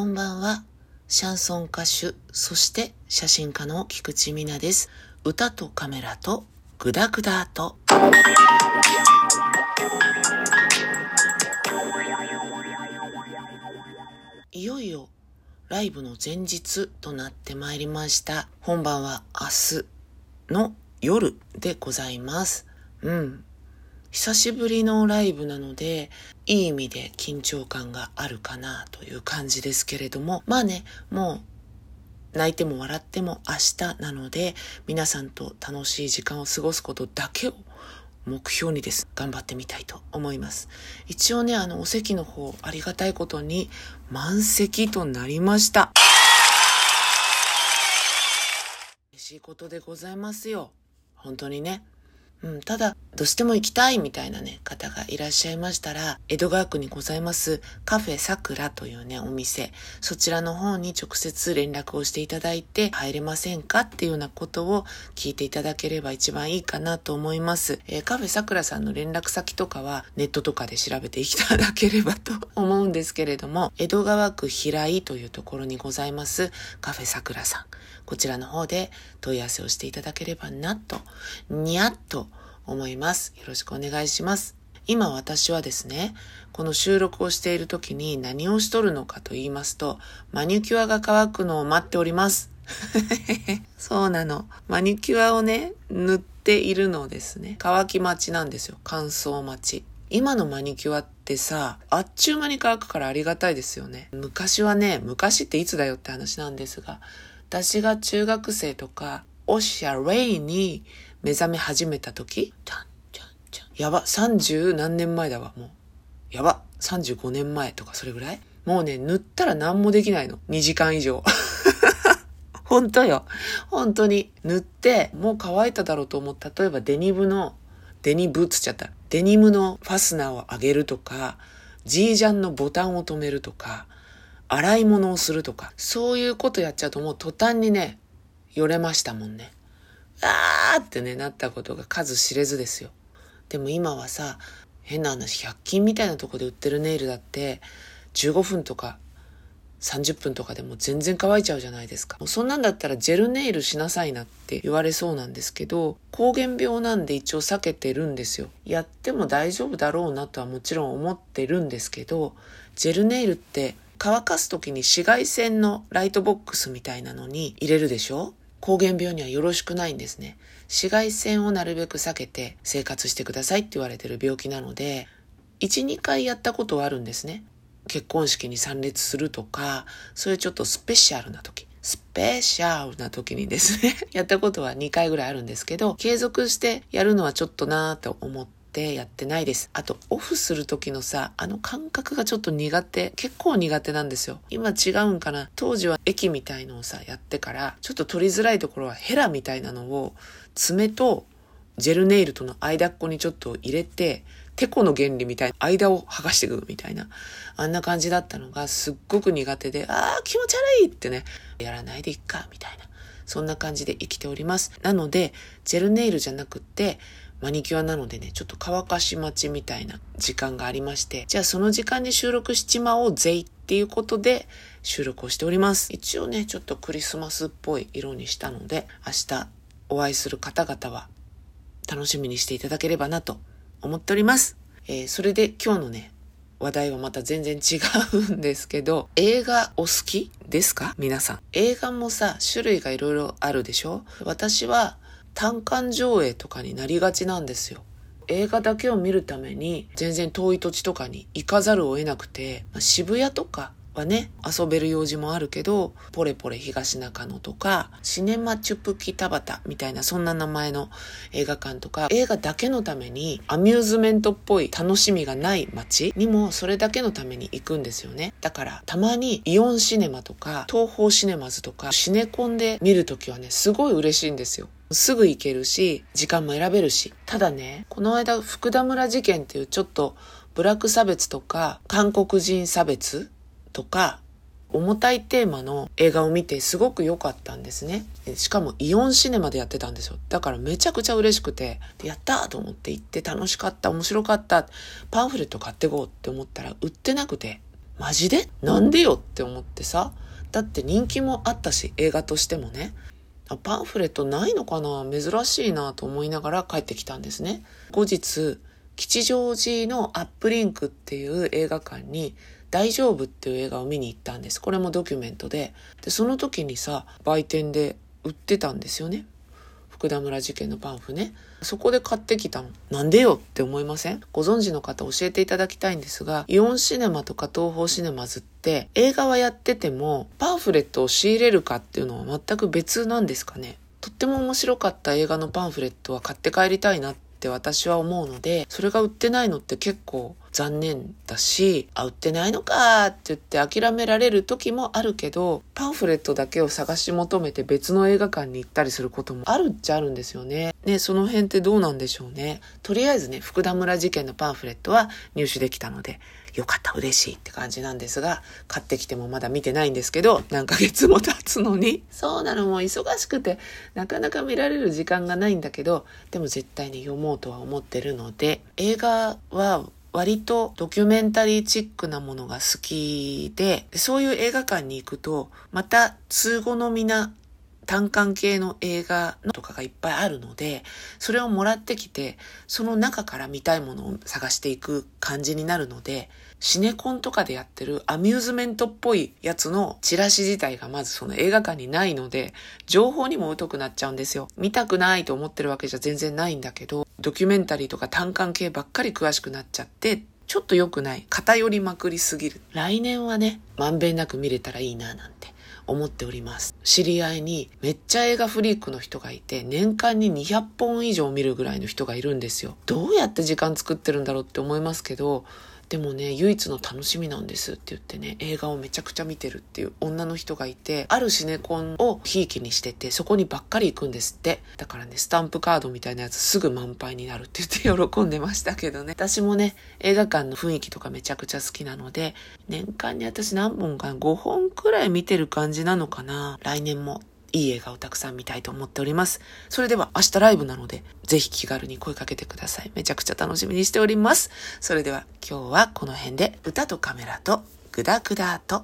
こんばんは。シャンソン歌手、そして写真家の菊池美奈です。歌とカメラとグダグダと。いよいよライブの前日となってまいりました。本番は明日の夜でございます。うん。久しぶりのライブなので、いい意味で緊張感があるかなという感じですけれども、まあね、もう泣いても笑っても明日なので、皆さんと楽しい時間を過ごすことだけを目標にです。頑張ってみたいと思います。一応ね、あの、お席の方、ありがたいことに満席となりました。嬉しいことでございますよ。本当にね。うん、ただ、どうしても行きたいみたいなね、方がいらっしゃいましたら、江戸川区にございますカフェさくらというね、お店、そちらの方に直接連絡をしていただいて、入れませんかっていうようなことを聞いていただければ一番いいかなと思います。えーカフェさくらさんの連絡先とかはネットとかで調べていただければと 思うんですけれども、江戸川区平井というところにございますカフェさくらさん。こちらの方で問い合わせをしていただければなと、にゃっと思います。よろしくお願いします。今私はですね、この収録をしている時に何をしとるのかと言いますと、マニキュアが乾くのを待っております。そうなの。マニキュアをね、塗っているのですね。乾き待ちなんですよ。乾燥待ち。今のマニキュアってさ、あっちゅう間に乾くからありがたいですよね。昔はね、昔っていつだよって話なんですが、私が中学生とか、オシャレイに目覚め始めた時、ちゃんちゃんちゃん。やば、30何年前だわ、もう。やば、35年前とかそれぐらい？もうね、塗ったら何もできないの。2時間以上。本当よ。本当に。塗って、もう乾いただろうと思う。例えばデニムの、デニブっつっちゃった。デニムのファスナーを上げるとか、ジージャンのボタンを止めるとか、洗い物をするとか、そういうことやっちゃうともう途端にね、よれましたもんね。あーってね、なったことが数知れずですよ。でも今はさ、変な話、100均みたいなとこで売ってるネイルだって、15分とか30分とかでも全然乾いちゃうじゃないですか。もうそんなんだったらジェルネイルしなさいなって言われそうなんですけど、膠原病なんで一応避けてるんですよ。やっても大丈夫だろうなとはもちろん思ってるんですけど、ジェルネイルって乾かす時に紫外線のライトボックスみたいなのに入れるでしょ？膠原病にはよろしくないんですね。紫外線をなるべく避けて生活してくださいって言われてる病気なので、1、2回やったことはあるんですね。結婚式に参列するとか、そういうちょっとスペシャルな時、スペシャルな時にですね、やったことは2回ぐらいあるんですけど、継続してやるのはちょっとなぁと思ってやってないです。あと、オフする時のさ、あの感覚がちょっと苦手、結構苦手なんですよ。今違うんかな当時は液みたいのをさ、やってから、ちょっと取りづらいところはヘラみたいなのを、爪とジェルネイルとの間っこにちょっと入れて、テコの原理みたいな、間を剥がしていくみたいな、あんな感じだったのがすっごく苦手で、あー気持ち悪いってね、やらないでいっか、みたいな。そんな感じで生きております。なので、ジェルネイルじゃなくって、マニキュアなのでね、ちょっと乾かし待ちみたいな時間がありまして、じゃあその時間に収録しちまおうぜいっていうことで収録をしております。一応ね、ちょっとクリスマスっぽい色にしたので、明日お会いする方々は楽しみにしていただければなと思っております。えーそれで今日のね、話題はまた全然違うんですけど、映画お好きですか？皆さん。映画もさ、種類がいろいろあるでしょ？私は単館上映とかになりがちなんですよ。映画だけを見るために全然遠い土地とかに行かざるを得なくて、まあ渋谷とかはね、遊べる用事もあるけど、ポレポレ東中野とか、シネマチュプキタバタみたいなそんな名前の映画館とか、映画だけのためにアミューズメントっぽい楽しみがない街にもそれだけのために行くんですよね。だから、たまにイオンシネマとか、東宝シネマズとか、シネコンで見るときはね、すごい嬉しいんですよ。すぐ行けるし、時間も選べるし。ただね、この間、福田村事件っていうちょっと、ブラック差別とか、韓国人差別とか、重たいテーマの映画を見てすごく良かったんですね。しかもイオンシネマでやってたんですよ。だからめちゃくちゃ嬉しくて、やったーと思って行って楽しかった、面白かった、パンフレット買ってこうって思ったら売ってなくて、マジで？なんでよって思ってさ。だって人気もあったし、映画としてもね。パンフレットないのかな？珍しいなと思いながら帰ってきたんですね。後日、吉祥寺のアップリンクっていう映画館に大丈夫っていう映画を見に行ったんです。これもドキュメントで。で、その時にさ、売店で売ってたんですよね。福田村事件のパンフね。そこで買ってきたの。なんでよって思いません？ご存知の方教えていただきたいんですが、イオンシネマとか東宝シネマズって映画はやっててもパンフレットを仕入れるかっていうのは全く別なんですかね？とっても面白かった映画のパンフレットは買って帰りたいなってって私は思うので、それが売ってないのって結構残念だし、あ、売ってないのかって言って諦められる時もあるけど、パンフレットだけを探し求めて別の映画館に行ったりすることもあるっちゃあるんですよね。ね、その辺ってどうなんでしょうね。とりあえずね、福田村事件のパンフレットは入手できたので、よかった、嬉しいって感じなんですが、買ってきてもまだ見てないんですけど、何ヶ月も経つのに。そうなの、もう忙しくて、なかなか見られる時間がないんだけど、でも絶対に読もうとは思ってるので、映画は割とドキュメンタリーチックなものが好きで、そういう映画館に行くと、また通好みな単館系の映画のとかがいっぱいあるので、それをもらってきて、その中から見たいものを探していく感じになるので、シネコンとかでやってるアミューズメントっぽいやつのチラシ自体がまずその映画館にないので、情報にも疎くなっちゃうんですよ。見たくないと思ってるわけじゃ全然ないんだけど、ドキュメンタリーとか単館系ばっかり詳しくなっちゃって、ちょっと良くない。偏りまくりすぎる。来年はね、まんべんなく見れたらいいななんて思っております。知り合いにめっちゃ映画フリークの人がいて、年間に200本以上見るぐらいの人がいるんですよ。どうやって時間作ってるんだろうって思いますけど、でもね、唯一の楽しみなんですって言ってね、映画をめちゃくちゃ見てるっていう女の人がいて、あるシネコンをひいきにしてて、そこにばっかり行くんですって。だからね、スタンプカードみたいなやつすぐ満杯になるって言って 喜んでましたけどね。私もね、映画館の雰囲気とかめちゃくちゃ好きなので、年間に私何本か5本くらい見てる感じなのかな。来年もいい映画をたくさん見たいと思っております。それでは明日ライブなので、ぜひ気軽に声かけてください。めちゃくちゃ楽しみにしております。それでは今日はこの辺で歌とカメラとグダグダと